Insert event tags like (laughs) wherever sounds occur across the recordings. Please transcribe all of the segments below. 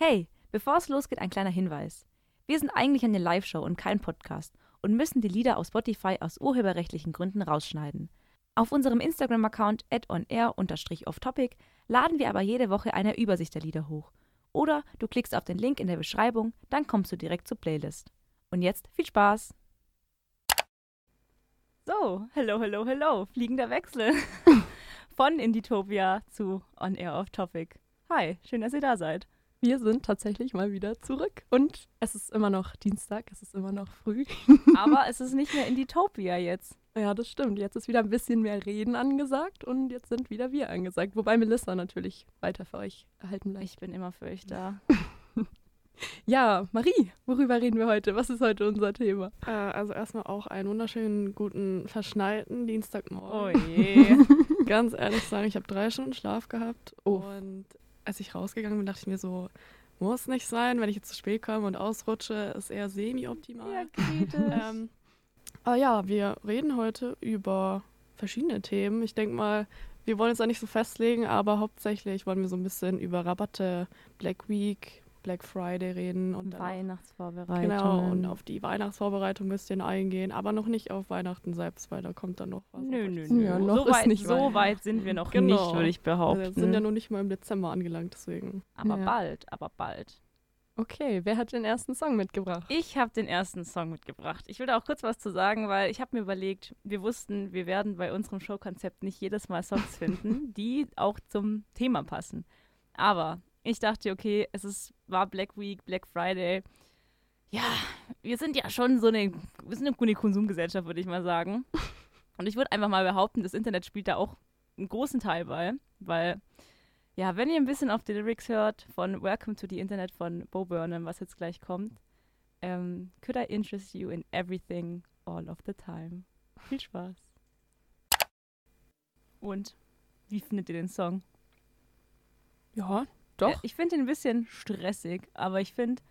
Hey, bevor es losgeht, ein kleiner Hinweis. Wir sind eigentlich eine Live-Show und kein Podcast und müssen die Lieder auf Spotify aus urheberrechtlichen Gründen rausschneiden. Auf unserem Instagram-Account onair-offtopic laden wir aber jede Woche eine Übersicht der Lieder hoch. Oder du klickst auf den Link in der Beschreibung, dann kommst du direkt zur Playlist. Und jetzt viel Spaß! So, hello, hello, hello, fliegender Wechsel (laughs) von Inditopia zu On Air Off Topic. Hi, schön, dass ihr da seid. Wir sind tatsächlich mal wieder zurück und es ist immer noch Dienstag, es ist immer noch früh. (laughs) Aber es ist nicht mehr Inditopia jetzt. Ja, das stimmt. Jetzt ist wieder ein bisschen mehr Reden angesagt und jetzt sind wieder wir angesagt. Wobei Melissa natürlich weiter für euch erhalten bleibt. Ich bin immer für euch da. (laughs) Ja, Marie, worüber reden wir heute? Was ist heute unser Thema? Äh, also erstmal auch einen wunderschönen, guten, verschneiten Dienstagmorgen. Oh je. (laughs) Ganz ehrlich sagen, ich habe drei Stunden Schlaf gehabt und als ich rausgegangen bin, dachte ich mir so, muss nicht sein, wenn ich jetzt zu spät komme und ausrutsche, ist eher semi-optimal. Ja, kritisch. (laughs) Ähm, aber ja, wir reden heute über verschiedene Themen. Ich denke mal, wir wollen uns da nicht so festlegen, aber hauptsächlich wollen wir so ein bisschen über Rabatte, Black Week, Black Friday reden und Weihnachtsvorbereitung. Genau, und auf die Weihnachtsvorbereitung ein bisschen eingehen, aber noch nicht auf Weihnachten selbst, weil da kommt dann noch was. Nö, nö, nö. Ja, so weit, so weit sind wir noch Genau. nicht, würde ich behaupten. jetzt sind ja noch nicht mal im Dezember angelangt, deswegen. aber Ja. bald, aber bald. Okay, wer hat den ersten Song mitgebracht? Ich habe den ersten Song mitgebracht. Ich will da auch kurz was zu sagen, weil ich habe mir überlegt, wir wussten, wir werden bei unserem Showkonzept nicht jedes Mal Songs finden, (laughs) die auch zum Thema passen. Aber ich dachte, okay, es ist, war Black Week, Black Friday. Ja, wir sind ja schon so eine, wir sind eine Konsumgesellschaft, würde ich mal sagen. Und ich würde einfach mal behaupten, das Internet spielt da auch einen großen Teil bei, weil ja, wenn ihr ein bisschen auf die Lyrics hört von Welcome to the Internet von Bo Burnham, was jetzt gleich kommt, ähm, could I interest you in everything all of the time? Viel Spaß. Und wie findet ihr den Song? Ja, doch. Äh, ich finde ihn ein bisschen stressig, aber ich finde,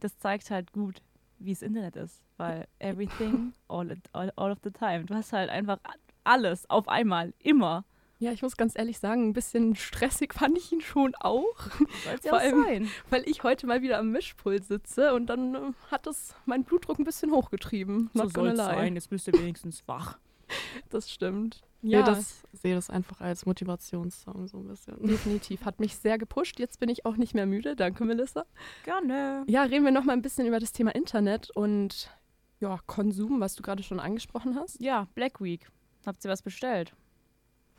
das zeigt halt gut, wie das Internet ist. Weil (laughs) everything all, all, all of the time. Du hast halt einfach alles auf einmal, immer. Ja, ich muss ganz ehrlich sagen, ein bisschen stressig (laughs) fand ich ihn schon auch, Soll es ja Vor allem- sein. weil ich heute mal wieder am Mischpult sitze und dann äh, hat es meinen Blutdruck ein bisschen hochgetrieben. Not gonna lie. jetzt bist du wenigstens wach. (laughs) Das stimmt. Ja, Ja, das sehe das einfach als Motivationssong so ein bisschen. definitiv. Hat mich sehr gepusht. Jetzt bin ich auch nicht mehr müde. Danke, Melissa. Gerne. Ja, reden wir noch mal ein bisschen über das Thema Internet und ja, Konsum, was du gerade schon angesprochen hast. Ja, Black Week. Habt ihr was bestellt?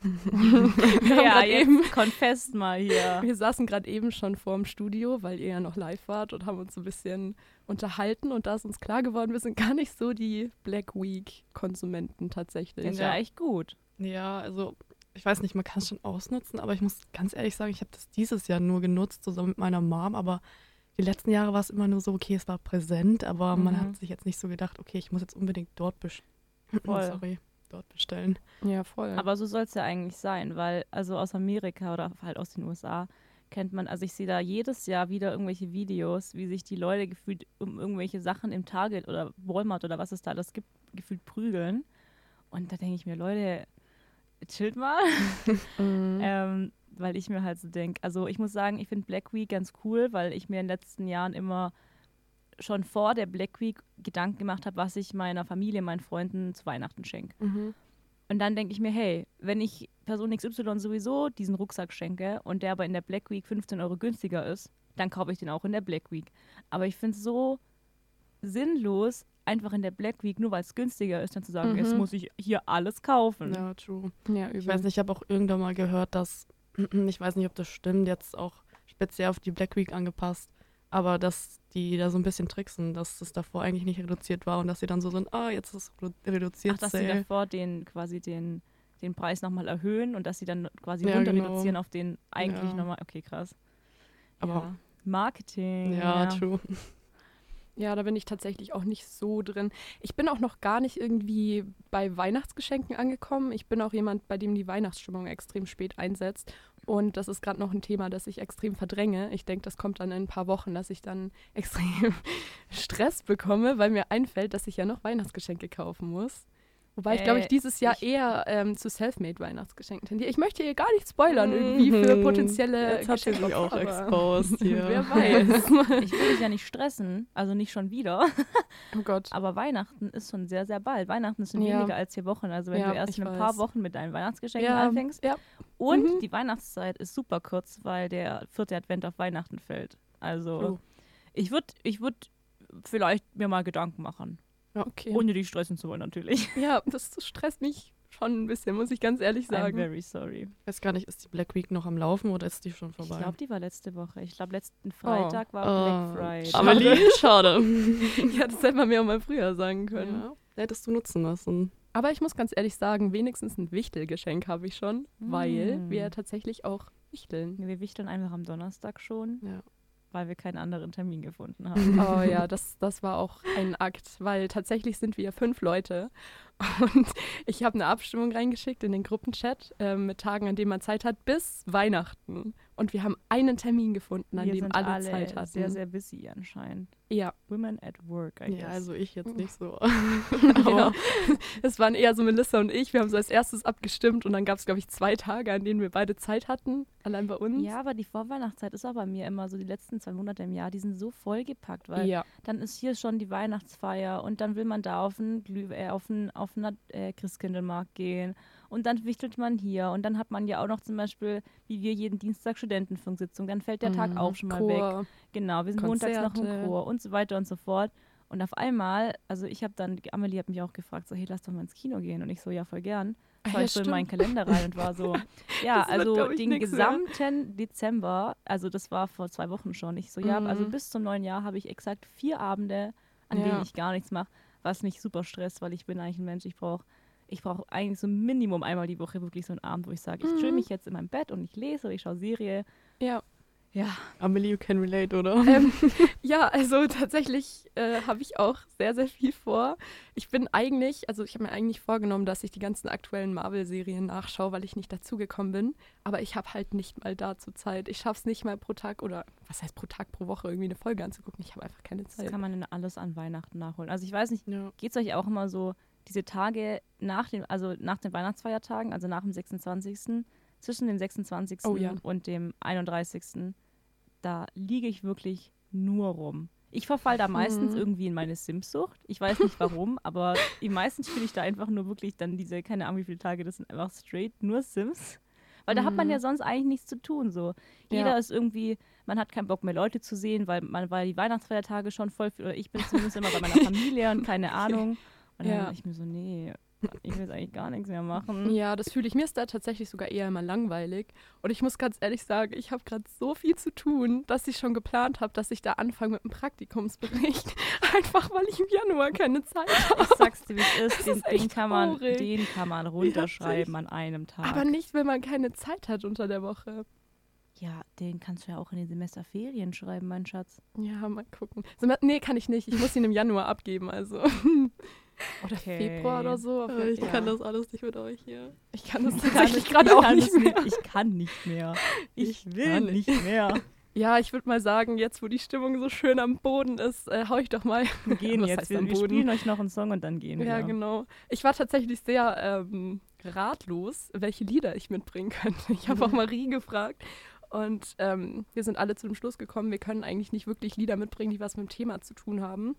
Wir haben ja, eben- confesst mal hier. Wir saßen gerade eben schon vorm Studio, weil ihr ja noch live wart und haben uns so ein bisschen unterhalten und da ist uns klar geworden, wir sind gar nicht so die Black Week Konsumenten tatsächlich. Den wäre echt gut. Ja, also ich weiß nicht, man kann es schon ausnutzen, aber ich muss ganz ehrlich sagen, ich habe das dieses Jahr nur genutzt, zusammen mit meiner Mom, aber die letzten Jahre war es immer nur so, okay, es war präsent, aber man Mhm. hat sich jetzt nicht so gedacht, okay, ich muss jetzt unbedingt dort bestellen. (clears throat) Sorry, dort bestellen. Ja, voll. Aber so soll es ja eigentlich sein, weil also aus Amerika oder halt aus den USA kennt man, also ich sehe da jedes Jahr wieder irgendwelche Videos, wie sich die Leute gefühlt um irgendwelche Sachen im Target oder Walmart oder was es da alles gibt, gefühlt prügeln. Und da denke ich mir, Leute, chillt mal. (laughs) (laughs) Mhm. Ähm, weil ich mir halt so denke, also ich muss sagen, ich finde Black Week ganz cool, weil ich mir in den letzten Jahren immer schon vor der Black Week Gedanken gemacht habe, was ich meiner Familie, meinen Freunden zu Weihnachten schenke. Mhm. Und dann denke ich mir, hey, wenn ich Person XY sowieso diesen Rucksack schenke und der aber in der Black Week 15 Euro günstiger ist, dann kaufe ich den auch in der Black Week. Aber ich finde es so sinnlos, einfach in der Black Week, nur weil es günstiger ist, dann zu sagen, Mhm. jetzt muss ich hier alles kaufen. Ja, true. Ja, übel. Ich weiß nicht, ich habe auch irgendwann mal gehört, dass, (clears throat) ich weiß nicht, ob das stimmt, jetzt auch speziell auf die Black Week angepasst, aber dass die da so ein bisschen tricksen, dass es davor eigentlich nicht reduziert war und dass sie dann so sind, ah, jetzt ist es redu- reduziert. Ach, dass sie Sale. davor den quasi den, den Preis nochmal erhöhen und dass sie dann quasi Ja, runter genau. reduzieren auf den eigentlich Ja. nochmal. Okay, krass. Aber- ja. Marketing. Ja, true. Ja, da bin ich tatsächlich auch nicht so drin. Ich bin auch noch gar nicht irgendwie bei Weihnachtsgeschenken angekommen. Ich bin auch jemand, bei dem die Weihnachtsstimmung extrem spät einsetzt. Und das ist gerade noch ein Thema, das ich extrem verdränge. Ich denke, das kommt dann in ein paar Wochen, dass ich dann (laughs) extrem Stress bekomme, weil mir einfällt, dass ich ja noch Weihnachtsgeschenke kaufen muss. Wobei ich, glaube ich, Äh, dieses Jahr ich- eher ähm, zu Selfmade-Weihnachtsgeschenken tendiere. Ich möchte hier gar nicht spoilern, irgendwie für Mhm. potenzielle Jetzt hat sie auch exposed (laughs) hier. Wer weiß. (laughs) Ich will dich ja nicht stressen, also nicht schon wieder. oh Gott. Aber Weihnachten ist schon sehr, sehr bald. Weihnachten ist schon Ja. weniger als vier Wochen. Also wenn Ja, du erst in ein weiß. paar Wochen mit deinen Weihnachtsgeschenken Ja, anfängst. ja. Und Mhm. die Weihnachtszeit ist super kurz, weil der vierte Advent auf Weihnachten fällt. Also Oh. ich würde ich würd vielleicht mir mal Gedanken machen. Okay. Ohne dich stressen zu wollen natürlich. ja, das stresst mich schon ein bisschen, muss ich ganz ehrlich I'm sagen. very sorry. Ich weiß gar nicht, ist die Black Week noch am Laufen oder ist die schon Ich vorbei? glaube, die war letzte Woche. Ich glaube, letzten Freitag war Oh. Black Friday. Amelie, (laughs) schade. ja, das hätte man mir auch mal früher sagen können. ja, hättest du nutzen lassen. Aber ich muss ganz ehrlich sagen, wenigstens ein Wichtelgeschenk habe ich schon, weil Mm. wir tatsächlich auch wichteln. Wir wichteln einfach am Donnerstag schon, Ja. weil wir keinen anderen Termin gefunden (laughs) haben. Oh ja, das, das war auch ein Akt, weil tatsächlich sind wir fünf Leute (laughs) und ich habe eine Abstimmung reingeschickt in den Gruppenchat äh, mit Tagen, an denen man Zeit hat, bis Weihnachten. Und wir haben einen Termin gefunden, an wir dem alle, alle Zeit hatten. sehr, sehr busy anscheinend. ja, Women at work, I ja, guess. also ich jetzt nicht so. ja. (laughs) Aber (laughs) Es waren eher so Melissa und ich. Wir haben so als erstes abgestimmt und dann gab es, glaube ich, zwei Tage, an denen wir beide Zeit hatten, allein bei uns. Ja, aber die Vorweihnachtszeit ist auch bei mir immer so die letzten zwei Monate im Jahr, die sind so vollgepackt, weil ja. dann ist hier schon die Weihnachtsfeier und dann will man da auf einen, Glüh äh, auf einen, auf einen äh, Christkindlmarkt gehen und dann wichtelt man hier und dann hat man ja auch noch zum Beispiel, wie wir jeden Dienstag Studentenfunksitzung, dann fällt der Tag Mhm. auch schon mal weg. Chor. Genau, wir sind montags noch im Konzerte. Chor und so weiter und so fort. Und auf einmal, also ich habe dann, Amelie hat mich auch gefragt, so, hey, lass doch mal ins Kino gehen. Und ich so, ja, voll gern. Ah, Schau ja, ich so in meinen Kalender rein und war so, (laughs) ja, also den nix mehr. gesamten Dezember, also das war vor zwei Wochen schon. Ich so, ja, Mhm. also bis zum neuen Jahr habe ich exakt vier Abende, an Ja. denen ich gar nichts mache, was mich super stresst, weil ich bin eigentlich ein Mensch, ich brauche ich brauche eigentlich so Minimum einmal die Woche wirklich so einen Abend, wo ich sage, ich chill Mhm. mich jetzt in meinem Bett und ich lese oder ich schaue Serie. Ja. Ja, Amelie, you can relate, oder? ähm, (laughs) ja, also tatsächlich äh, habe ich auch sehr, sehr viel vor. Ich bin eigentlich, also ich habe mir eigentlich vorgenommen, dass ich die ganzen aktuellen Marvel-Serien nachschaue, weil ich nicht dazugekommen bin. Aber ich habe halt nicht mal dazu Zeit. Ich schaffe es nicht mal pro Tag oder was heißt pro Tag, pro Woche irgendwie eine Folge anzugucken. Ich habe einfach keine das Zeit. kann man in alles an Weihnachten nachholen. Also ich weiß nicht, ja. geht es euch auch immer so, diese Tage nach den, also nach den Weihnachtsfeiertagen, also nach dem 26., zwischen dem 26. Oh ja. und dem 31., da liege ich wirklich nur rum. Ich verfall da meistens Mhm. irgendwie in meine Sims-Sucht. Ich weiß nicht warum, (laughs) aber die meisten spiele ich da einfach nur wirklich dann diese, keine Ahnung wie viele Tage, das sind einfach straight nur Sims. Weil da hat man Mhm. ja sonst eigentlich nichts zu tun. So. Jeder Ja. ist irgendwie, man hat keinen Bock mehr Leute zu sehen, weil man weil die Weihnachtsfeiertage schon voll oder ich bin zumindest immer bei meiner Familie und keine (laughs) Ahnung. Und dann Ja. dachte ich mir so, nee, ich will jetzt eigentlich gar nichts mehr machen. (laughs) Ja, das fühle ich. Mir ist da tatsächlich sogar eher immer langweilig. Und ich muss ganz ehrlich sagen, ich habe gerade so viel zu tun, dass ich schon geplant habe, dass ich da anfange mit einem Praktikumsbericht. (laughs) Einfach weil ich im Januar keine Zeit habe. Ich sag's dir, wie es ist, den, den, kann man, den kann man runterschreiben an einem Tag. Aber nicht, wenn man keine Zeit hat unter der Woche. ja, den kannst du ja auch in den Semesterferien schreiben, mein Schatz. Ja, mal gucken. Nee, kann ich nicht. Ich muss ihn im Januar abgeben, also. (laughs) Oder Okay. Februar oder so. aber Ich ja. kann das alles nicht mit euch hier. Ich kann das (laughs) tatsächlich gerade auch nicht es mehr. Ich kann nicht mehr. Ich, Ich will nicht nicht. mehr. (laughs) Ja, ich würde mal sagen, jetzt wo die Stimmung so schön am Boden ist, äh, hau ich doch mal. (laughs) Wir gehen jetzt. Wir, wir spielen euch noch einen Song und dann gehen wir. Ja, genau. Ich war tatsächlich sehr ähm, ratlos, welche Lieder ich mitbringen könnte. Ich habe auch Mhm. Marie gefragt und ähm, wir sind alle zu dem Schluss gekommen, wir können eigentlich nicht wirklich Lieder mitbringen, die was mit dem Thema zu tun haben.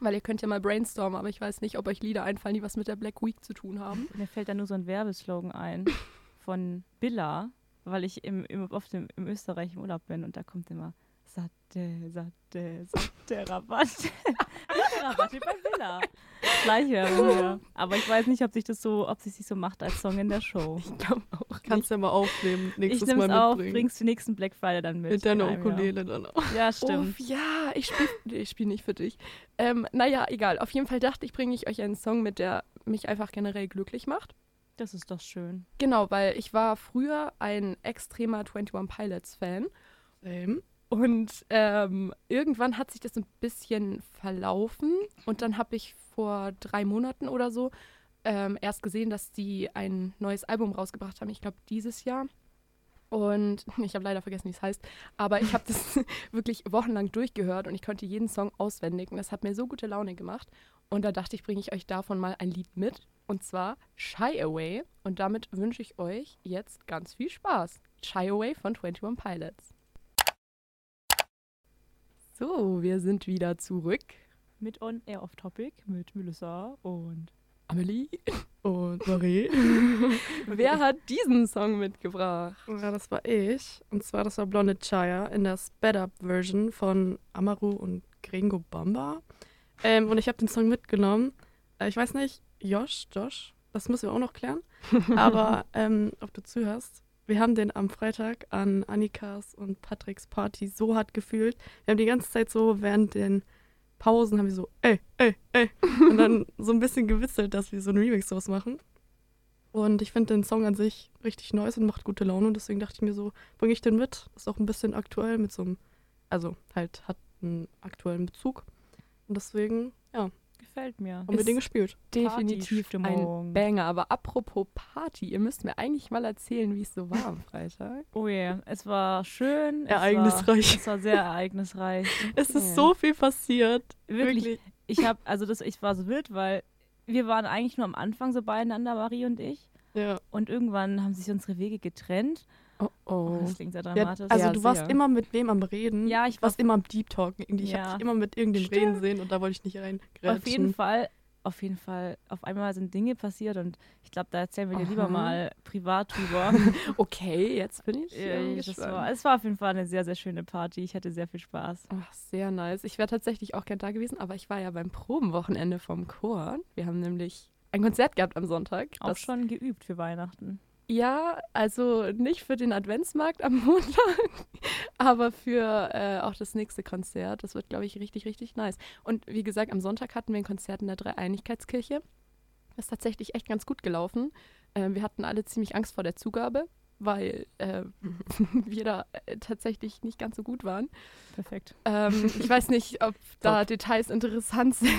Weil ihr könnt ja mal brainstormen, aber ich weiß nicht, ob euch Lieder einfallen, die was mit der Black Week zu tun haben. Mir fällt da nur so ein Werbeslogan ein (laughs) von Billa, weil ich im, im, oft im, im Österreich im Urlaub bin und da kommt immer satte, satte, satte Rabatte. Rabatte bei Billa. Schleichwerbung, ja. Aber ich weiß nicht, ob sich das so, ob sich sich so macht als Song in der Show. Ich glaube auch. Kannst ja mal aufnehmen, Ich nächstes nehme es Mal auf, mitbringen. bringst du nächsten Black Friday dann mit. mit deiner in einem. Ukulele dann auch. Ja, stimmt. Oh, ja, ich spiele nee, ich spiel nicht für dich. Ähm, naja, egal. Auf jeden Fall dachte ich, bringe ich euch einen Song mit, der mich einfach generell glücklich macht. Das ist doch schön. Genau, weil ich war früher ein extremer 21 Pilots Fan Same. Und ähm, irgendwann hat sich das ein bisschen verlaufen und dann habe ich vor drei Monaten oder so ähm, erst gesehen, dass die ein neues Album rausgebracht haben. Ich glaube dieses Jahr. Und (laughs) ich habe leider vergessen, wie es heißt. Aber ich habe (laughs) das wirklich wochenlang durchgehört und ich konnte jeden Song auswendig. Und das hat mir so gute Laune gemacht. Und da dachte ich, bringe ich euch davon mal ein Lied mit. Und zwar Shy Away. Und damit wünsche ich euch jetzt ganz viel Spaß. Shy Away von 21 Pilots. So, wir sind wieder zurück. Mit On Air Off Topic mit Melissa und Amelie. (laughs) Und Marie. (laughs) Wer hat diesen Song mitgebracht? Ja, das war ich. Und zwar, das war Blonde Chaya in der Sped-Up-Version von Amaru und Gringo Bamba. Ähm, und ich habe den Song mitgenommen. Äh, ich weiß nicht, Josh, Josh, das müssen wir auch noch klären. (laughs) Aber ähm, ob du zuhörst, wir haben den am Freitag an Annikas und Patricks Party so hart gefühlt. Wir haben die ganze Zeit so während den Pausen haben wir so, ey, ey, ey. (laughs) Und dann so ein bisschen gewitzelt, dass wir so einen Remix draus machen. Und ich finde den Song an sich richtig nice und macht gute Laune. Und deswegen dachte ich mir so, bringe ich den mit. Ist auch ein bisschen aktuell mit so einem, also halt hat einen aktuellen Bezug. Und deswegen, ja, gefällt mir. haben wir den gespielt. Definitiv ein. Banger. Aber apropos Party, ihr müsst mir eigentlich mal erzählen, wie es so war am Freitag. Oh je, es war schön. Ereignisreich. Es war, es war sehr ereignisreich. (laughs) Es ist Ja. so viel passiert. Wirklich. Ich habe, also das, ich war so wild, weil wir waren eigentlich nur am Anfang so beieinander, Marie und ich. Ja. Und irgendwann haben sich unsere Wege getrennt. Oh Oh, oh. das klingt sehr ja dramatisch. also Ja, du warst sehr. immer mit wem am Reden. Ja, ich war warst immer am Deep Talken. Ich Ja. hab dich immer mit irgendeinem Stimmt. Reden sehen und da wollte ich nicht reingrätschen. auf jeden Fall, auf jeden Fall, auf einmal sind Dinge passiert und ich glaube, da erzählen wir dir lieber mal privat drüber. (laughs) Okay, jetzt bin ich Ja, ähm, das war, es war auf jeden Fall eine sehr, sehr schöne Party. Ich hatte sehr viel Spaß. Ach, sehr nice. Ich wäre tatsächlich auch gern da gewesen, aber ich war ja beim Probenwochenende vom Chor. Wir haben nämlich ein Konzert gehabt am Sonntag. Auch Das- schon geübt für Weihnachten. Ja, also nicht für den Adventsmarkt am Montag, (laughs) aber für äh, auch das nächste Konzert. Das wird, glaube ich, richtig, richtig nice. Und wie gesagt, am Sonntag hatten wir ein Konzert in der Dreieinigkeitskirche. Das ist tatsächlich echt ganz gut gelaufen. Äh, wir hatten alle ziemlich Angst vor der Zugabe, weil äh, (laughs) wir da äh, tatsächlich nicht ganz so gut waren. Perfekt. Ähm, ich weiß nicht, (laughs) ob da Details interessant (laughs) sind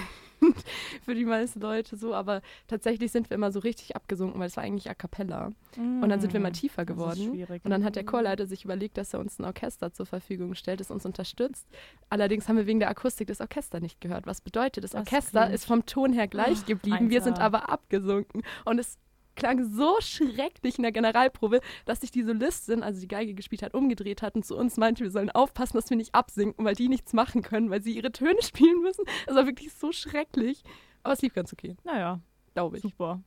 für die meisten Leute so, aber tatsächlich sind wir immer so richtig abgesunken, weil es war eigentlich a cappella. Und dann sind wir mal tiefer Mm, Das geworden. schwierig. Und dann hat der Chorleiter sich überlegt, dass er uns ein Orchester zur Verfügung stellt, das uns unterstützt. Allerdings haben wir wegen der Akustik das Orchester nicht gehört. Was bedeutet, das Das Orchester klingt- ist vom Ton her gleich Ah, geblieben. Wir sind aber abgesunken. Und es klang so schrecklich in der Generalprobe, dass sich die Solistin, also die Geige gespielt hat, umgedreht hat und zu uns meinte, wir sollen aufpassen, dass wir nicht absinken, weil die nichts machen können, weil sie ihre Töne (laughs) spielen müssen. Das war wirklich so schrecklich. Aber es lief ganz okay, Naja, glaube ich. super.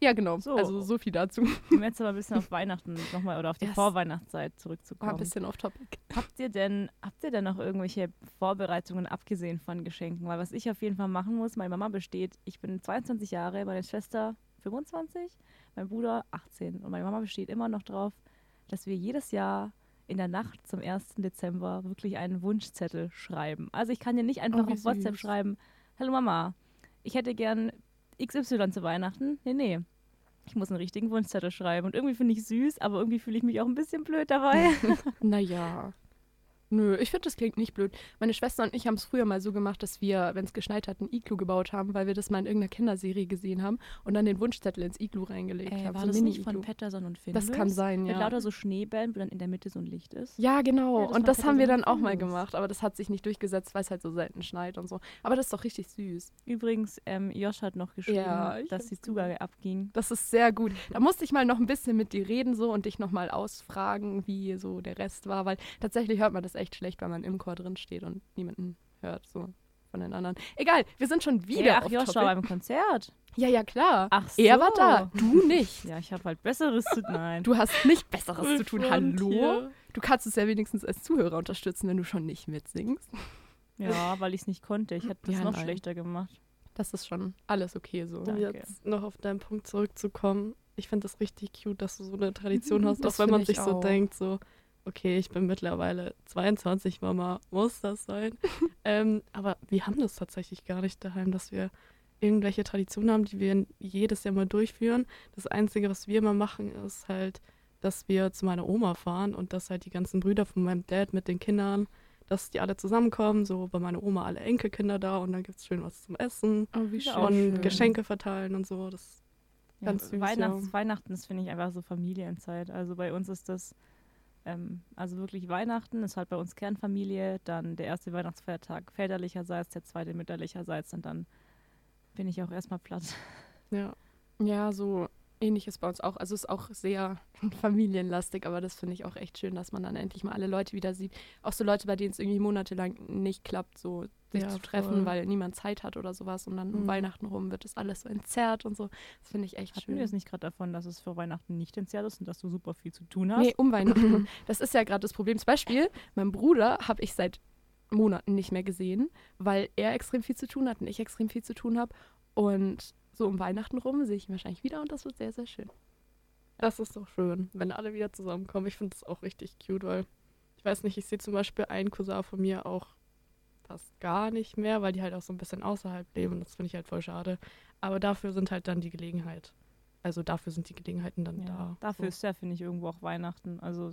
Ja, genau. So. Also so viel dazu. Um jetzt aber ein bisschen auf Weihnachten nochmal oder auf die Yes. Vorweihnachtszeit War ein zurückzukommen. bisschen off-topic. Habt ihr denn, habt ihr denn noch irgendwelche Vorbereitungen abgesehen von Geschenken? Weil was ich auf jeden Fall machen muss, meine Mama besteht, ich bin 22 Jahre, meine Schwester 25, mein Bruder 18 und meine Mama besteht immer noch drauf, dass wir jedes Jahr in der Nacht zum 1. Dezember wirklich einen Wunschzettel schreiben. Also ich kann dir nicht einfach Oh, auf WhatsApp süß. schreiben, hallo Mama, ich hätte gern XY zu Weihnachten. Nee, nee. Ich muss einen richtigen Wunschzettel schreiben. Und irgendwie finde ich süß, aber irgendwie fühle ich mich auch ein bisschen blöd dabei. (laughs) Naja. (laughs) Nö, ich finde, das klingt nicht blöd. Meine Schwester und ich haben es früher mal so gemacht, dass wir, wenn es geschneit hat, ein Iglu gebaut haben, weil wir das mal in irgendeiner Kinderserie gesehen haben und dann den Wunschzettel ins Iglu reingelegt Äh, haben. war so das nicht von Petterson und Findus? Das kann sein, Mit ja. lauter so Schneebällen, wo dann in der Mitte so ein Licht ist. Ja, genau. Ja, das und das haben wir dann auch mal gemacht, aber das hat sich nicht durchgesetzt, weil es halt so selten schneit und so. Aber das ist doch richtig süß. Übrigens, ähm, Josh hat noch geschrieben, Ja, dass die Zugabe abging. Das ist sehr gut. Da musste ich mal noch ein bisschen mit dir reden so und dich nochmal ausfragen, wie so der Rest war, weil tatsächlich hört man das echt schlecht, wenn man im Chor drin steht und niemanden hört, so von den anderen. Egal, wir sind schon wieder ja, ach, Topic. war beim Konzert. Ja, ja, klar. Ach so. Er war da, du (laughs) nicht. Ja, ich habe halt Besseres zu tun. Du hast nicht Besseres zu tun. Hallo? hier. Du kannst es ja wenigstens als Zuhörer unterstützen, wenn du schon nicht mitsingst. Ja, weil ich es nicht konnte. Ich hätte das Ja, noch nein. schlechter gemacht. Das ist schon alles okay so. Um jetzt noch auf deinen Punkt zurückzukommen. Ich finde das richtig cute, dass du so eine Tradition (laughs) hast, Das auch wenn man sich so auch. denkt, so, okay, ich bin mittlerweile 22, Mama, muss das sein? (laughs) ähm, aber wir haben das tatsächlich gar nicht daheim, dass wir irgendwelche Traditionen haben, die wir jedes Jahr mal durchführen. Das Einzige, was wir immer machen, ist halt, dass wir zu meiner Oma fahren und dass halt die ganzen Brüder von meinem Dad mit den Kindern, dass die alle zusammenkommen, so bei meiner Oma alle Enkelkinder da und dann gibt es schön was zum Essen Oh, wie schön. und schön. Geschenke verteilen und so. Das Ja, Ganz süß, Weihnachts ja. Weihnachten ist, finde ich, einfach so Familienzeit. Also bei uns ist das, ähm, also wirklich Weihnachten ist halt bei uns Kernfamilie, dann der erste Weihnachtsfeiertag väterlicherseits, der zweite mütterlicherseits und dann bin ich auch erstmal platt. (laughs) Ja. Ja, so ähnlich ist bei uns auch. Also es ist auch sehr (laughs) familienlastig, aber das finde ich auch echt schön, dass man dann endlich mal alle Leute wieder sieht. Auch so Leute, bei denen es irgendwie monatelang nicht klappt, so sich Ja, zu treffen, voll. weil niemand Zeit hat oder sowas. Und dann um Mhm. Weihnachten rum wird das alles so entzerrt und so. Das finde ich echt Hatten schön. wir jetzt nicht gerade davon, dass es für Weihnachten nicht entzerrt ist und dass du super viel zu tun hast? Nee, um Weihnachten. (laughs) das ist ja gerade das Problem. Zum Beispiel, mein Bruder habe ich seit Monaten nicht mehr gesehen, weil er extrem viel zu tun hat und ich extrem viel zu tun habe. Und so um Weihnachten rum sehe ich ihn wahrscheinlich wieder und das wird sehr, sehr schön. Das ist doch schön, wenn alle wieder zusammenkommen. Ich finde das auch richtig cute, weil ich weiß nicht, ich sehe zum Beispiel einen Cousin von mir auch fast gar nicht mehr, weil die halt auch so ein bisschen außerhalb leben und das finde ich halt voll schade. Aber dafür sind halt dann die Gelegenheit. Also dafür sind die Gelegenheiten dann Ja, da. dafür so. ist ja, finde ich, irgendwo auch Weihnachten. Also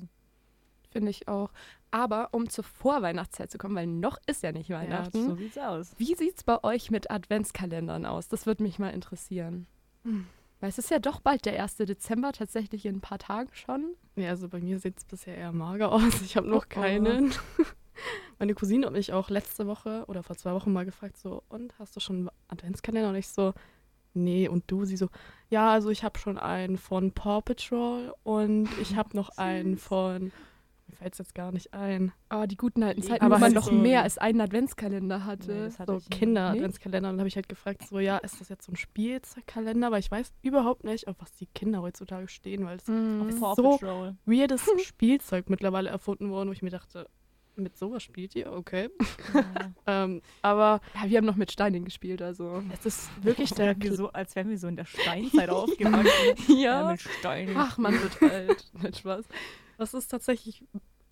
Finde ich auch. Aber um zur Vorweihnachtszeit zu kommen, weil noch ist ja nicht Weihnachten. so sieht's aus. Wie sieht es bei euch mit Adventskalendern aus? Das würde mich mal interessieren. Hm. Weil es ist ja doch bald der 1. Dezember, tatsächlich in ein paar Tagen schon. Ja, also bei mir sieht es bisher eher mager aus. Ich habe noch Oh, oh. Meine Cousine hat mich auch letzte Woche oder vor zwei Wochen mal gefragt, so, und hast du schon einen Adventskalender? Und ich so, nee, und du? Sie so, ja, also ich habe schon einen von Paw Patrol und ich habe noch einen von, mir fällt es jetzt gar nicht ein, Oh, die guten alten Zeiten, aber wo man noch so- mehr als einen Adventskalender hatte. Nee, das hatte so ich. Kinder-Adventskalender. Und dann habe ich halt gefragt, so, ja, ist das jetzt so ein Spielzeugkalender? Weil ich weiß überhaupt nicht, auf was die Kinder heutzutage stehen, weil es. Auf Paw so- weirdes (laughs) Spielzeug mittlerweile erfunden worden, wo ich mir dachte, mit sowas spielt ihr? Okay. Ja. (laughs) Ähm, aber Ja, wir haben noch mit Steinen gespielt, also. es ist wirklich der so, als wären wir so in der Steinzeit (laughs) aufgewachsen. Ja. mit Steinen. Ach, man wird alt. (laughs) Nicht Spaß. Das ist tatsächlich,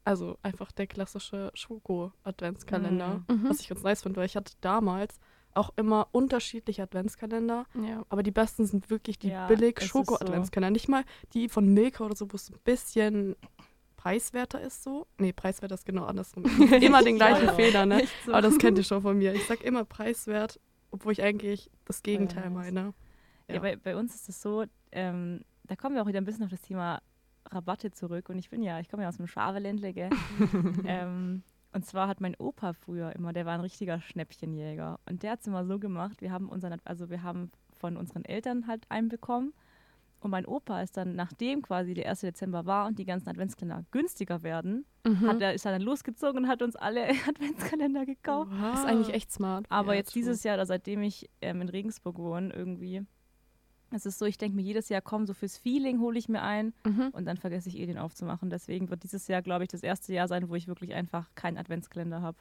also einfach der klassische Schoko-Adventskalender. Mhm. Was ich ganz nice finde, weil ich hatte damals auch immer unterschiedliche Adventskalender. Ja. Aber die besten sind wirklich die Ja, billig Schoko-Adventskalender. Nicht mal die von Milka oder so, wo es ein bisschen preiswerter ist so. Nee, preiswerter ist genau andersrum. (laughs) immer den gleichen Ja. Fehler, ne? So. Aber das kennt ihr schon von mir. Ich sag immer preiswert, obwohl ich eigentlich das Gegenteil meine. Ja, Ja. bei, bei uns ist es so, ähm, da kommen wir auch wieder ein bisschen auf das Thema Rabatte zurück. Und ich bin ja, ich komme ja aus dem Schwabeländle, gell? (laughs) ähm, und zwar hat mein Opa früher immer, der war ein richtiger Schnäppchenjäger. Und der hat es immer so gemacht, wir haben unseren, also wir haben von unseren Eltern halt einen bekommen. Und mein Opa ist dann, nachdem quasi der 1. Dezember war und die ganzen Adventskalender günstiger werden, Mhm. hat er, ist er dann losgezogen und hat uns alle (laughs) Adventskalender gekauft. Das ist eigentlich echt smart. Aber Ja, jetzt dieses Jahr, oder seitdem ich ähm, in Regensburg wohne, irgendwie, es ist so, ich denke mir jedes Jahr, komm, so fürs Feeling hole ich mir ein Mhm. und dann vergesse ich eh den aufzumachen. Deswegen wird dieses Jahr, glaube ich, das erste Jahr sein, wo ich wirklich einfach keinen Adventskalender habe.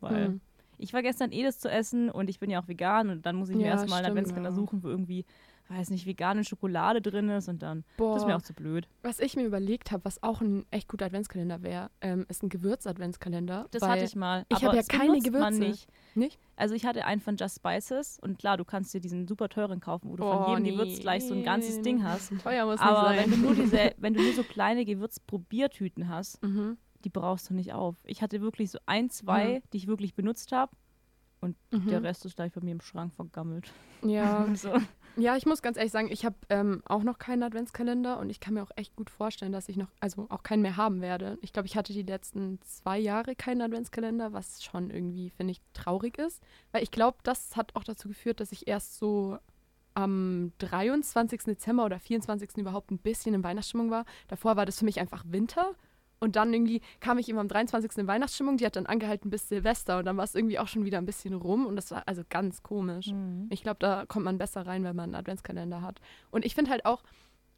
Weil Mhm. ich vergesse dann eh das zu essen und ich bin ja auch vegan und dann muss ich mir Ja, erstmal einen Adventskalender ja. suchen, wo irgendwie, weiß nicht, vegane Schokolade drin ist und dann, Boah. das ist mir auch zu blöd. Was ich mir überlegt habe, was auch ein echt guter Adventskalender wäre, ähm, ist ein Gewürz-Adventskalender. Das hatte ich mal. ich aber hab ja keine Gewürze. nicht. Nicht? Also ich hatte einen von Just Spices und klar, du kannst dir diesen super teuren kaufen, wo du von Oh, jedem nee. Gewürz gleich so ein ganzes Ding (laughs) hast. Teuer muss Aber nicht wenn sein. du, nur diese, (laughs) wenn du nur so kleine Gewürzprobiertüten hast, Mhm. die brauchst du nicht auf. Ich hatte wirklich so ein, zwei, die ich wirklich benutzt habe. Mhm. Der Rest ist gleich bei mir im Schrank vergammelt. Ja, (laughs) So. Ja, ich muss ganz ehrlich sagen, ich habe ähm, auch noch keinen Adventskalender und ich kann mir auch echt gut vorstellen, dass ich noch, also auch keinen mehr haben werde. Ich glaube, ich hatte die letzten zwei Jahre keinen Adventskalender, was schon irgendwie, finde ich, traurig ist. Weil ich glaube, das hat auch dazu geführt, dass ich erst so am 23. Dezember oder 24. überhaupt ein bisschen in Weihnachtsstimmung war. Davor war das für mich einfach Winter. Und dann irgendwie kam ich immer am 23. in Weihnachtsstimmung, die hat dann angehalten bis Silvester und dann war es irgendwie auch schon wieder ein bisschen rum und das war also ganz komisch. Mhm. Ich glaube, da kommt man besser rein, wenn man einen Adventskalender hat. Und ich finde halt auch,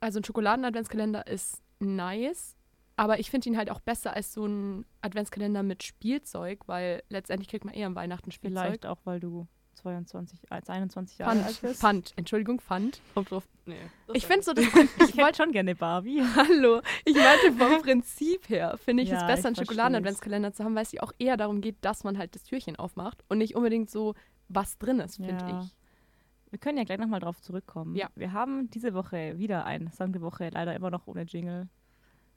also ein Schokoladen-Adventskalender ist nice, aber ich finde ihn halt auch besser als so ein Adventskalender mit Spielzeug, weil letztendlich kriegt man eher am Weihnachten Spielzeug. Vielleicht auch, weil du 22, als 21 Jahre Pfand, alt bist. Pfand, Entschuldigung, Pfand. Kommt drauf. Nee. Ich finde so, das, Ich (laughs) wollte schon gerne Barbie. (laughs) hallo, ich meinte vom (laughs) Prinzip her, finde ich Ja, es besser, einen. Schokoladen-Adventskalender zu haben, weil es ja auch eher darum geht, dass man halt das Türchen aufmacht und nicht unbedingt so, was drin ist, finde Ja. ich. Wir können ja gleich nochmal drauf zurückkommen. Ja. Wir haben diese Woche wieder einen Song der Woche, leider immer noch ohne Jingle.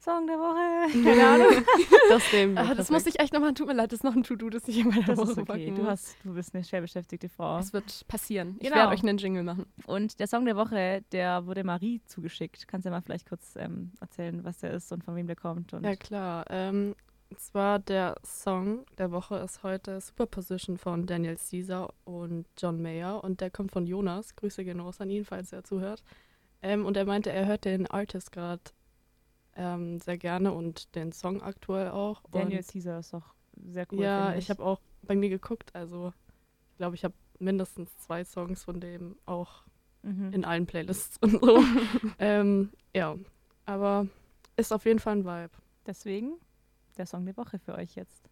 Song der Woche. (laughs) Keine Ahnung. Das nehmen wir. Ah, das muss ich echt nochmal, tut mir leid, das ist noch ein To-Do, das ich in meiner Das Woche ist okay. Du, hast, du bist eine schwer beschäftigte Frau. Es wird passieren. Ich Genau. werde euch einen Jingle machen. Und der Song der Woche, der wurde Marie zugeschickt. Kannst du ja mal vielleicht kurz ähm, erzählen, was der ist und von wem der kommt? Und Ja, klar. Ähm, und zwar der Song der Woche ist heute Superposition von Daniel Caesar und John Mayer und der kommt von Jonas. Grüße gehen raus an ihn, falls er zuhört. Ähm, und er meinte, er hört den Artist gerade ähm, sehr gerne und den Song aktuell auch. Daniel und Caesar ist doch sehr cool. ja, finde ich habe auch bei mir geguckt. Also ich glaube, ich habe mindestens zwei Songs von dem auch Mhm. in allen Playlists und so. (laughs) ähm, ja, aber ist auf jeden Fall ein Vibe. Deswegen der Song der Woche für euch jetzt.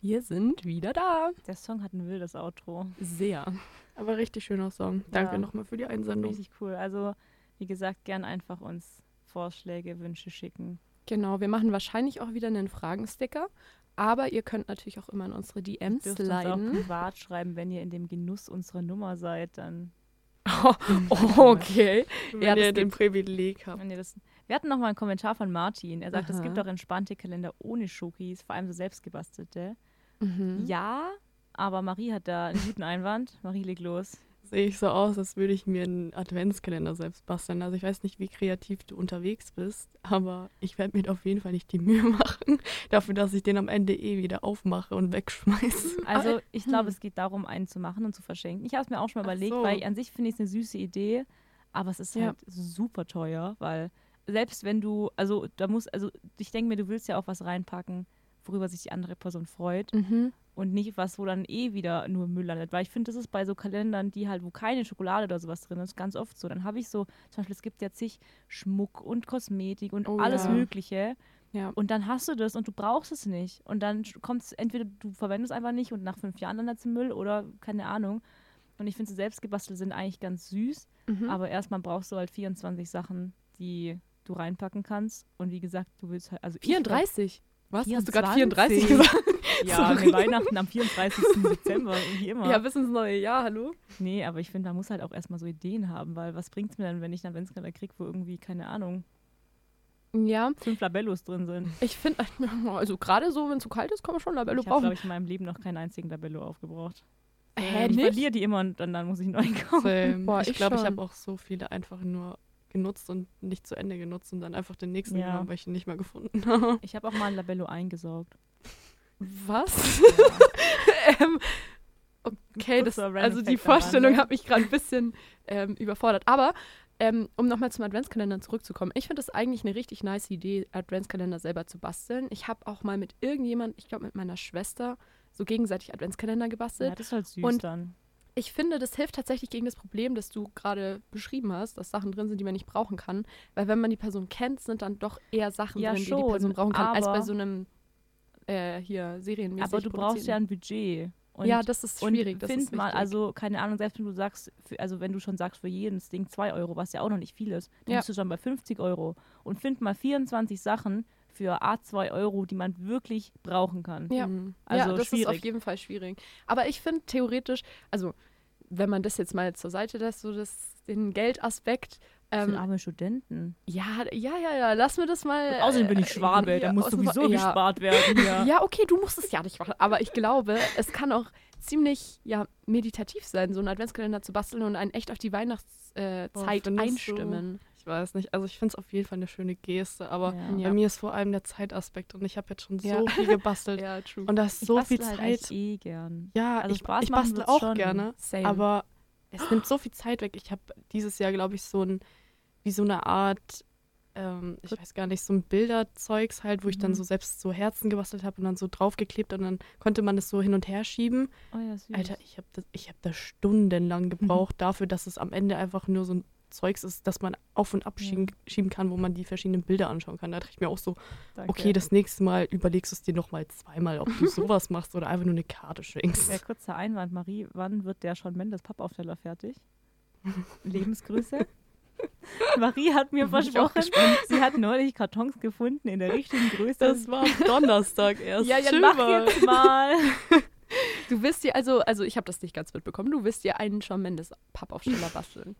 Wir sind wieder da. Der Song hat ein wildes Outro. Sehr. Aber richtig schöner Song. Danke Ja. nochmal für die Einsendung. Richtig cool. Also, wie gesagt, gern einfach uns Vorschläge, Wünsche schicken. Genau, wir machen wahrscheinlich auch wieder einen Fragensticker. Aber ihr könnt natürlich auch immer in unsere DMs Dürft uns auch privat schreiben, wenn ihr in dem Genuss unserer Nummer seid, dann. (laughs) okay. Wenn Ja, ihr den. Privileg habt. Das wir hatten noch mal einen Kommentar von Martin. Er sagt, es Aha. gibt auch entspannte Kalender ohne Schokis, vor allem so selbstgebastelte. Mhm. Ja, aber Marie hat da einen guten Einwand. Marie, leg los. Sehe ich so aus, als würde ich mir einen Adventskalender selbst basteln. Also ich weiß nicht, wie kreativ du unterwegs bist, aber ich werde mir auf jeden Fall nicht die Mühe machen, (laughs) dafür, dass ich den am Ende eh wieder aufmache und wegschmeiße. (laughs) Also ich glaube, hm. es geht darum, einen zu machen und zu verschenken. Ich habe es mir auch schon mal überlegt, so. weil an sich finde ich es eine süße Idee, aber es ist Ja. halt super teuer, weil selbst wenn du, also da muss, also ich denke mir, du willst ja auch was reinpacken, worüber sich die andere Person freut Mhm. Und nicht was, wo dann eh wieder nur Müll landet. Weil ich finde, das ist bei so Kalendern, die halt, wo keine Schokolade oder sowas drin ist, ganz oft so. Dann habe ich so, zum Beispiel, es gibt ja zig Schmuck und Kosmetik und Oh alles ja. Mögliche. Ja. Und dann hast du das und du brauchst es nicht. Und dann kommt es entweder du verwendest es einfach nicht und nach fünf Jahren landet es im Müll oder keine Ahnung. Und ich finde, so selbstgebastelt sind eigentlich ganz süß. Mhm. Aber erstmal brauchst du halt 24 Sachen, die du reinpacken kannst. Und wie gesagt, du willst halt. Also ich glaub- 34. Was? Hast du gerade 24 34 gesagt? (laughs) Ja, Sorry. wir Weihnachten am 24. Dezember, wie immer. Ja, bis ins neue Jahr, hallo? nee, aber ich finde, man muss halt auch erstmal so Ideen haben, weil was bringt es mir denn, wenn ich einen Adventskalender kriege, wo irgendwie, keine Ahnung, Ja, fünf Labellos drin sind? ich finde, also gerade so, wenn es zu kalt ist, kann man schon Labello ich habe, brauchen. glaube ich, in meinem Leben noch keinen einzigen Labello aufgebraucht. Hä, ich nicht? verliere die immer und dann, dann muss ich neu (laughs) kaufen. Boah, ich ich glaube, ich schon. habe auch so viele einfach nur genutzt und nicht zu Ende genutzt und dann einfach den nächsten Ja. genommen, weil ich ihn nicht mehr gefunden (laughs) habe. Ich habe auch mal ein Labello eingesaugt. Was? Ja. (laughs) ähm, okay, das, also die Vorstellung hat mich gerade ein bisschen ähm, überfordert. Aber ähm, um nochmal zum Adventskalender zurückzukommen, ich finde es eigentlich eine richtig nice Idee, Adventskalender selber zu basteln. Ich habe auch mal mit irgendjemand, ich glaube mit meiner Schwester, so gegenseitig Adventskalender gebastelt. ja, das ist halt süß Und dann. Ich finde, das hilft tatsächlich gegen das Problem, das du gerade beschrieben hast, dass Sachen drin sind, die man nicht brauchen kann. Weil wenn man die Person kennt, sind dann doch eher Sachen Ja, drin, die die schon, Person brauchen kann, als bei so einem äh, hier serienmäßig Aber du brauchst ja ein Budget. Und ja, das ist schwierig. Und das find ist mal, also keine Ahnung, selbst wenn du sagst, für, also wenn du schon sagst, für jedes Ding 2 Euro, was ja auch noch nicht viel ist, dann Ja. bist du schon bei 50 Euro. Und find mal 24 Sachen für A2 Euro, die man wirklich brauchen kann. Ja. Mhm. Also ja, das ist schwierig. auf jeden Fall schwierig. Aber ich finde theoretisch, also wenn man das jetzt mal zur Seite lässt, so das, den Geldaspekt, ähm, arme Studenten. ja, ja, ja, ja, lass mir das mal. Außerdem bin ich äh, Schwabe, da ja, muss sowieso ja. gespart werden hier. (laughs) Ja, okay, du musst es ja nicht machen. Aber ich glaube, es kann auch ziemlich ja, meditativ sein, so einen Adventskalender zu basteln und einen echt auf die Weihnachtszeit äh, findest du? einstimmen. Ich weiß nicht. Also ich finde es auf jeden Fall eine schöne Geste, aber Ja. Ja. bei mir ist vor allem der Zeitaspekt und ich habe jetzt schon so Ja. viel gebastelt. (laughs) Ja, true. Und da ist Ich so viel halt Zeit. eigentlich eh gern. Ja, Also ich, Spaß ich bastel auch schon. gerne. Same. Aber es nimmt so viel Zeit weg. Ich habe dieses Jahr, glaube ich, so ein, wie so eine Art, ähm, ich weiß gar nicht, so ein Bilderzeugs halt, wo ich dann Mhm. so selbst so Herzen gebastelt habe und dann so draufgeklebt und dann konnte man das so hin und her schieben. Oh ja, süß. Alter, ich habe das, ich hab das stundenlang gebraucht dafür, dass es am Ende einfach nur so ein Zeugs ist, dass man auf und abschieben schieben kann, wo man die verschiedenen Bilder anschauen kann. Da dachte ich mir auch so, Danke. okay, das nächste Mal überlegst du es dir nochmal zweimal, ob du (laughs) sowas machst oder einfach nur eine Karte schenkst. Ja, kurzer Einwand, Marie, wann wird der schon Mendes Pappaufsteller fertig? (laughs) Lebensgrüße. (laughs) Marie hat mir versprochen, sie hat neulich Kartons gefunden in der richtigen Größe. Das war am Donnerstag erst. ja, ja, mach mal. jetzt mal. (laughs) Du wirst dir also, also ich habe das nicht ganz mitbekommen, du wirst dir einen Shawn Mendes Pappaufsteller basteln.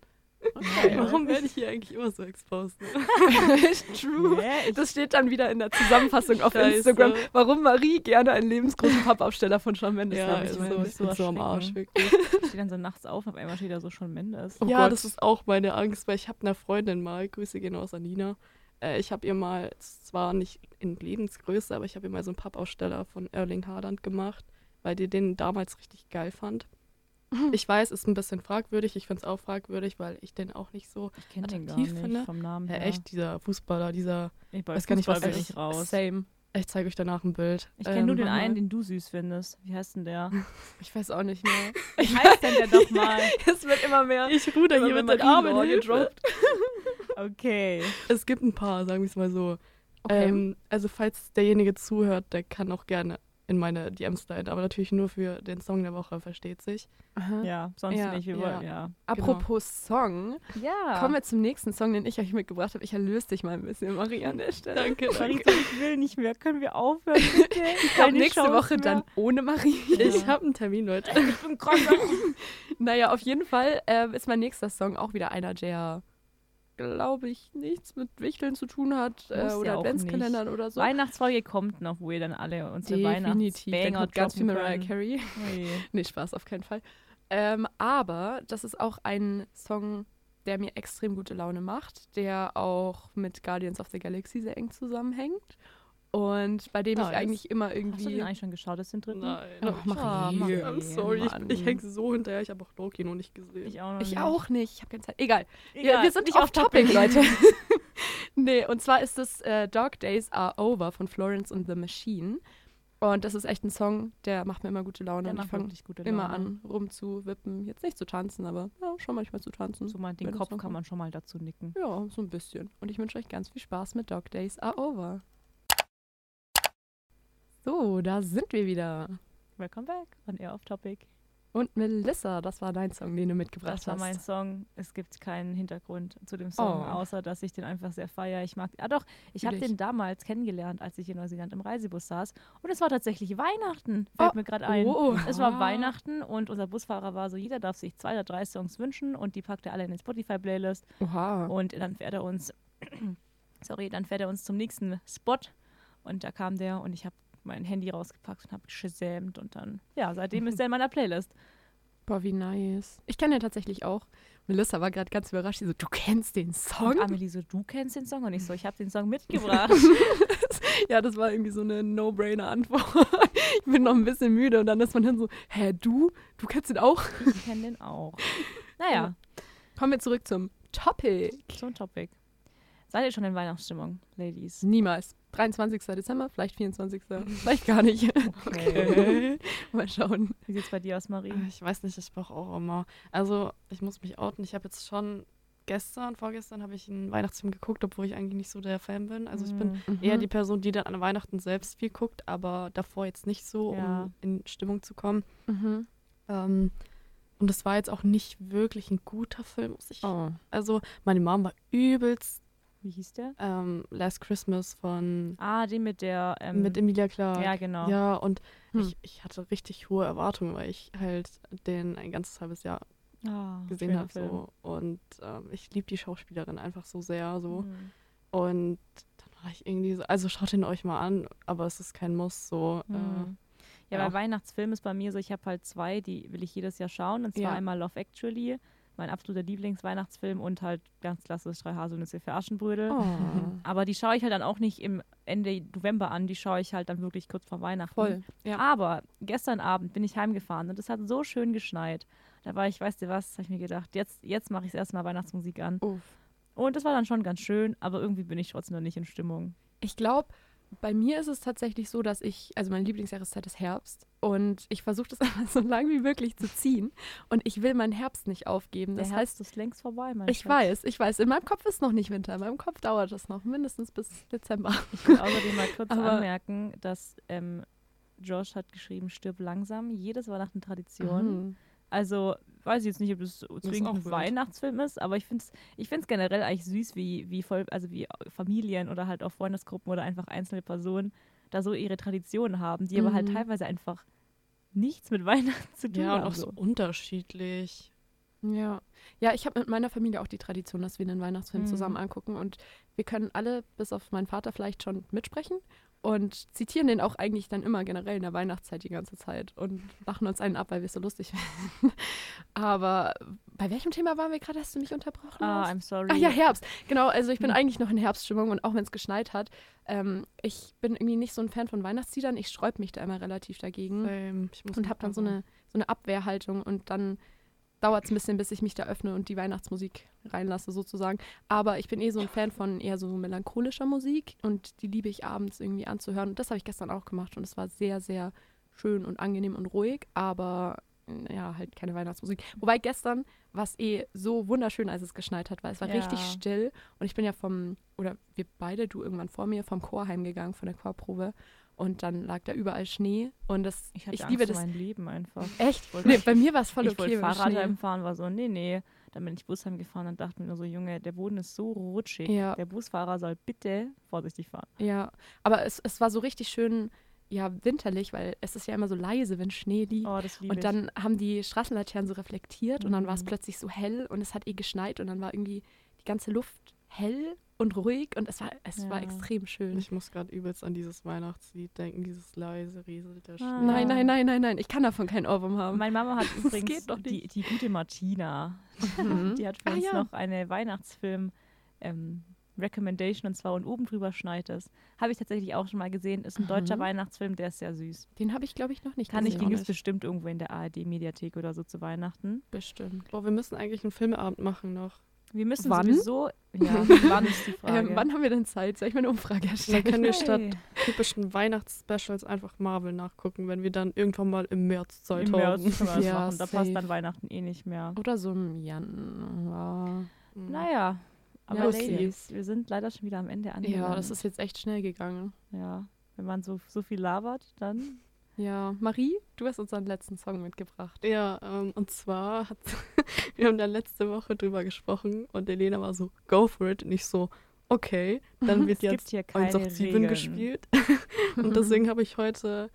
Okay, warum werde ich hier eigentlich immer so exposed? Ne? (laughs) True. Nee, Das steht dann wieder in der Zusammenfassung auf Scheiße. Instagram, warum Marie gerne einen lebensgroßen Pappaufsteller von Shawn Mendes Ja, ist so, ich so bin so am Arsch, erschrecken. wirklich. (laughs) (laughs) ich stehe dann so nachts auf, auf einmal steht da so schon Mendes. Oh ja, Gott. das ist auch meine Angst, weil ich habe einer Freundin mal, Grüße gehen aus Anina, äh, ich habe ihr mal, zwar nicht in Lebensgröße, aber ich habe ihr mal so einen Pappaussteller von Erling Haaland gemacht, weil die den damals richtig geil fand. (laughs) Ich weiß, ist ein bisschen fragwürdig. Ich finde es auch fragwürdig, weil ich den auch nicht so. Ich den attraktiv nicht finde. vom Namen Ja, her. echt, dieser Fußballer, dieser. Ich weiß gar nicht, was ich ist. raus. Same. Ich zeige euch danach ein Bild. Ich kenne nur Ähm, den mach mal. einen, den du süß findest. Wie heißt denn der? (laughs) Ich weiß auch nicht mehr. (laughs) Wie heißt denn der doch mal? es wird immer mehr. Ich ruder hier mit den Armen gedroppt. Okay. Es gibt ein paar, sagen wir es mal so. Okay. Ähm, also falls derjenige zuhört, der kann auch gerne in meine DMs leiten, aber natürlich nur für den Song der Woche, versteht sich. Aha. Ja, sonst Ja, nicht. Wir ja. wollen, ja. Apropos Song, Ja. kommen wir zum nächsten Song, den ich euch mitgebracht habe. Ich erlöse dich mal ein bisschen, Marie, an der Stelle. Danke, Marisa, ich will nicht mehr. Können wir aufhören, (laughs) bitte? Ich glaube, nächste Woche dann ohne Marie. (laughs) Ich habe einen Termin, Leute. Ich bin krank. (laughs) Naja, auf jeden Fall ähm, ist mein nächster Song auch wieder einer, der, glaube ich, nichts mit Wichteln zu tun hat äh, ja oder auch Adventskalendern oder so. Weihnachtsfolge kommt noch, wo ihr dann alle unsere Weihnachtsbanger kommt ganz viel Mariah. Carey. Ui. (laughs) Nee, Spaß, auf keinen Fall. Ähm, aber das ist auch ein Song, der mir extrem gute Laune macht, der auch mit Guardians of the Galaxy sehr eng zusammenhängt. Und bei dem Nice. ich eigentlich immer Hast du irgendwie. den eigentlich schon geschaut, das sind dritten? Nein. Oh, Marie. Ah, Marie. I'm sorry, Mann. ich, ich hänge so hinterher. Ich habe auch Loki noch nicht gesehen. Ich auch noch Ich nicht. auch nicht, ich habe keine Zeit. Egal. Egal, Ja, wir sind nicht auf Topic, Leute. (laughs) (laughs) nee, und zwar ist es äh, Dark Days Are Over von Florence and the Machine. Und das ist echt ein Song, der macht mir immer gute Laune. Der und ich fange immer Laune. an, rumzuwippen. Jetzt nicht zu tanzen, aber ja, schon manchmal zu tanzen. So mal den das Kopf kann man schon mal dazu nicken. Ja, so ein bisschen. Und ich wünsche euch ganz viel Spaß mit Dog Days Are Over. So, da sind wir wieder. Welcome back on Air Off Topic. Und Melissa, das war dein Song, den du mitgebracht Das war hast. mein Song. Es gibt keinen Hintergrund zu dem Song, Oh. außer dass ich den einfach sehr feiere. Ich mag. Ah doch, ich habe den damals kennengelernt, als ich in Neuseeland im Reisebus saß. Und es war tatsächlich Weihnachten. Fällt Oh. mir gerade ein. Oh. Es war Ah. Weihnachten und unser Busfahrer war so, jeder darf sich zwei oder drei Songs wünschen und die packt er alle in die Spotify-Playlist. Oha. Und dann fährt er uns, (clears throat) sorry, dann fährt er uns zum nächsten Spot und da kam der und ich habe mein Handy rausgepackt und habe gesamt und dann, ja, seitdem ist (laughs) er in meiner Playlist. Boah, wie nice. Ich kenne den tatsächlich auch. Melissa war gerade ganz überrascht. Sie so, du kennst den Song? Und Amelie so, du kennst den Song? Und ich so, ich habe den Song (laughs) mitgebracht. ja, das war irgendwie so eine No-Brainer-Antwort. (laughs) ich bin noch ein bisschen müde und dann ist man dann so, hä, du? Du kennst den auch? ich kenne den auch. Naja, Kommen wir zurück zum Topic. zum Topic. Seid ihr schon in Weihnachtsstimmung, Ladies? Niemals. 23. Dezember, vielleicht 24. vielleicht gar nicht. (laughs) Okay. (laughs) Mal schauen. Wie sieht's bei dir aus, Marie? Äh, Ich weiß nicht, ich brauche auch immer. Also, ich muss mich outen. Ich habe jetzt schon gestern, vorgestern habe ich einen Weihnachtsfilm geguckt, obwohl ich eigentlich nicht so der Fan bin. Also, ich bin Hm. eher die Person, die dann an Weihnachten selbst viel guckt, aber davor jetzt nicht so, Ja. um in Stimmung zu kommen. Mhm. Ähm, und das war jetzt auch nicht wirklich ein guter Film, muss ich. Oh. Also, meine Mom war übelst Wie hieß der? ähm, Last Christmas von Ah, den mit der. Ähm, mit Emilia Clarke. Ja, genau. Ja, und Hm. ich, ich hatte richtig hohe Erwartungen, weil ich halt den ein ganzes halbes Jahr Ah, gesehen habe. So. Und ähm, ich liebe die Schauspielerin einfach so sehr. So. Mhm. Und dann war ich irgendwie so, also schaut ihn euch mal an, aber es ist kein Muss. So. Äh, Mhm. Ja, ja. bei Weihnachtsfilmen ist bei mir so, ich habe halt zwei, die will ich jedes Jahr schauen. Und zwar Ja. einmal Love Actually, mein absoluter Lieblingsweihnachtsfilm und halt ganz klassisch Drei Haselnüsse für Aschenbrödel. Oh. (laughs) Aber die schaue ich halt dann auch nicht im Ende November an, die schaue ich halt dann wirklich kurz vor Weihnachten. Voll. Ja. Aber gestern Abend bin ich heimgefahren und es hat so schön geschneit. Da war ich, weißt du was, habe ich mir gedacht, jetzt, jetzt mache ich erstmal Weihnachtsmusik an. Uff. Und das war dann schon ganz schön, aber irgendwie bin ich trotzdem noch nicht in Stimmung. Ich glaube, bei mir ist es tatsächlich so, dass ich, also meine Lieblingsjahreszeit ist Herbst und ich versuche das (laughs) einfach so lang wie möglich zu ziehen und ich will meinen Herbst nicht aufgeben. Das Der heißt, Herbst ist längst vorbei, mein ich Schatz. weiß, ich weiß, in meinem Kopf ist noch nicht Winter, in meinem Kopf dauert es noch mindestens bis Dezember. Ich will außerdem mal kurz (laughs) Aber- anmerken, dass ähm, Josh hat geschrieben, stirb langsam. Jedes Weihnachten Tradition. Mhm. Also weiß ich jetzt nicht, ob das zwingend auch ein. Weihnachtsfilm ist, aber ich finde es ich find's generell eigentlich süß, wie, wie voll, also wie Familien oder halt auch Freundesgruppen oder einfach einzelne Personen da so ihre Traditionen haben, die aber halt Mhm. teilweise einfach nichts mit (laughs) Weihnachten zu tun ja, und haben. auch so unterschiedlich. Ja. Ja, ich habe mit meiner Familie auch die Tradition, dass wir einen Weihnachtsfilm Mhm. zusammen angucken und wir können alle, bis auf meinen Vater vielleicht schon mitsprechen und zitieren den auch eigentlich dann immer generell in der Weihnachtszeit die ganze Zeit und lachen uns einen ab, weil wir es so lustig (laughs) finden. Aber bei welchem Thema waren wir gerade? Hast du mich unterbrochen? Ah, I'm sorry. Ach ja, Herbst. Genau, also ich bin Hm. eigentlich noch in Herbststimmung und auch wenn es geschneit hat, ähm, ich bin irgendwie nicht so ein Fan von Weihnachtsliedern. Ich sträub mich da immer relativ dagegen Ähm, ich muss und habe dann so eine, so eine Abwehrhaltung und dann dauert es ein bisschen, bis ich mich da öffne und die Weihnachtsmusik reinlasse sozusagen. Aber ich bin eh so ein Fan von eher so melancholischer Musik und die liebe ich abends irgendwie anzuhören. Und das habe ich gestern auch gemacht und es war sehr, sehr schön und angenehm und ruhig, aber äh, ja, halt keine Weihnachtsmusik. Wobei gestern war es eh so wunderschön, als es geschneit hat, weil es war Ja. richtig still und ich bin ja vom, oder wir beide, du irgendwann vor mir, vom Chor heimgegangen, von der Chorprobe und dann lag da überall Schnee und das, Ich, ich, hatte liebe Angst das. mein Leben einfach. Echt? wollte- Nee, bei mir war es voll ich okay. wollte mit dem Fahrrad heimfahren, war so, nee, nee. Dann bin ich Bus heimgefahren und dachte mir nur so, Junge, der Boden ist so rutschig. Ja. Der Busfahrer soll bitte vorsichtig fahren. Ja, aber es, es war so richtig schön, ja, winterlich, weil es ist ja immer so leise, wenn Schnee liegt. Oh, und dann haben die Straßenlaternen so reflektiert und dann war es Mhm. plötzlich so hell und es hat eh geschneit und dann war irgendwie die ganze Luft hell und ruhig und es war, es war Ja. extrem schön. Ich muss gerade übelst an dieses Weihnachtslied denken, dieses leise rieselt der Schnee. Ah. Nein, nein, nein, nein, nein, ich kann davon keinen Ohrwurm ich. haben. Meine Mama hat (laughs) übrigens geht doch die, die gute Martina. Mhm. Die hat für Ah, uns ja. noch eine Weihnachtsfilm ähm, Recommendation und zwar und oben drüber schneit es. Habe ich tatsächlich auch schon mal gesehen. Ist ein deutscher Mhm. Weihnachtsfilm, der ist sehr süß. Den habe ich, glaube ich, noch nicht Kann ich, gesehen. den gibt es bestimmt irgendwo in der ARD-Mediathek oder so zu Weihnachten. Bestimmt. Boah, wir müssen eigentlich einen Filmeabend machen noch. Wir müssen Wann? sowieso. Ja, (laughs) wann ist die Frage? Ähm, wann haben wir denn Zeit? Soll ich mal eine Umfrage Dann erstellen? können wir statt typischen Weihnachtsspecials einfach Marvel nachgucken, wenn wir dann irgendwann mal im März Zeit Im März haben. können wir das Ja, machen. Da passt dann Weihnachten eh nicht mehr. Oder so im Januar. Mhm. Naja, aber Ja. Ladies, wir sind leider schon wieder am Ende angelangt. Ja, das ist jetzt echt schnell gegangen. Ja, wenn man so, so viel labert, dann. Ja, Marie, du hast unseren letzten Song mitgebracht. Ja, ähm, und zwar hat (laughs) wir haben da letzte Woche drüber gesprochen und Elena war so, go for it. Und ich so, okay, dann (laughs) wird jetzt hier keine 1 auf 7 Regeln. gespielt. (laughs) und deswegen habe ich heute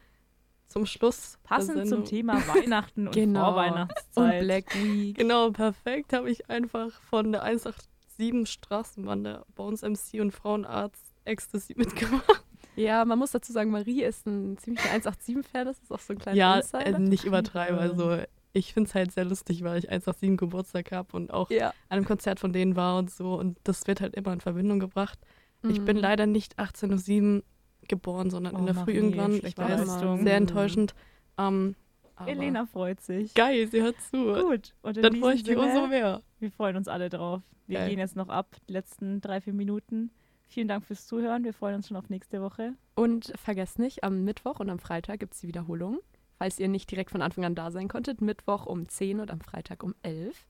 zum Schluss Passend zum Thema Weihnachten und Genau. Vorweihnachtszeit. Und Black Week. Genau, perfekt. Habe ich einfach von der 187 Straßenbande bei uns MC und Frauenarzt Ecstasy mitgemacht. Ja, man muss dazu sagen, Marie ist ein ziemlicher 187-Fan. Das ist auch so ein kleiner Ja, Insider. äh, nicht übertreiben. Ja. Also ich finde es halt sehr lustig, weil ich 187 Geburtstag habe und auch ja. an einem Konzert von denen war und so. Und das wird halt immer in Verbindung gebracht. Ich bin Mhm. leider nicht 18.07 geboren, sondern Oh, in der Früh Marie, irgendwann. Ich weiß, Leistung. sehr Mhm. enttäuschend. Ähm, aber Elena freut sich. Geil, sie hört zu. Gut. Und Dann freue ich mich umso mehr. Wir freuen uns alle drauf. Wir Geil. gehen jetzt noch ab, die letzten drei, vier Minuten. Vielen Dank fürs Zuhören. Wir freuen uns schon auf nächste Woche. Und vergesst nicht, am Mittwoch und am Freitag gibt es die Wiederholung. Falls ihr nicht direkt von Anfang an da sein konntet, Mittwoch um 10 und am Freitag um 11.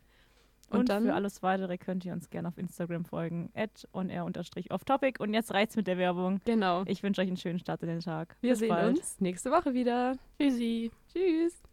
Und, Und, dann für alles weitere könnt ihr uns gerne auf Instagram folgen. At onair-offtopic. Und jetzt reicht's mit der Werbung. Genau. Ich wünsche euch einen schönen Start in den Tag. Wir Bis sehen bald. uns nächste Woche wieder. Tschüssi. Tschüss.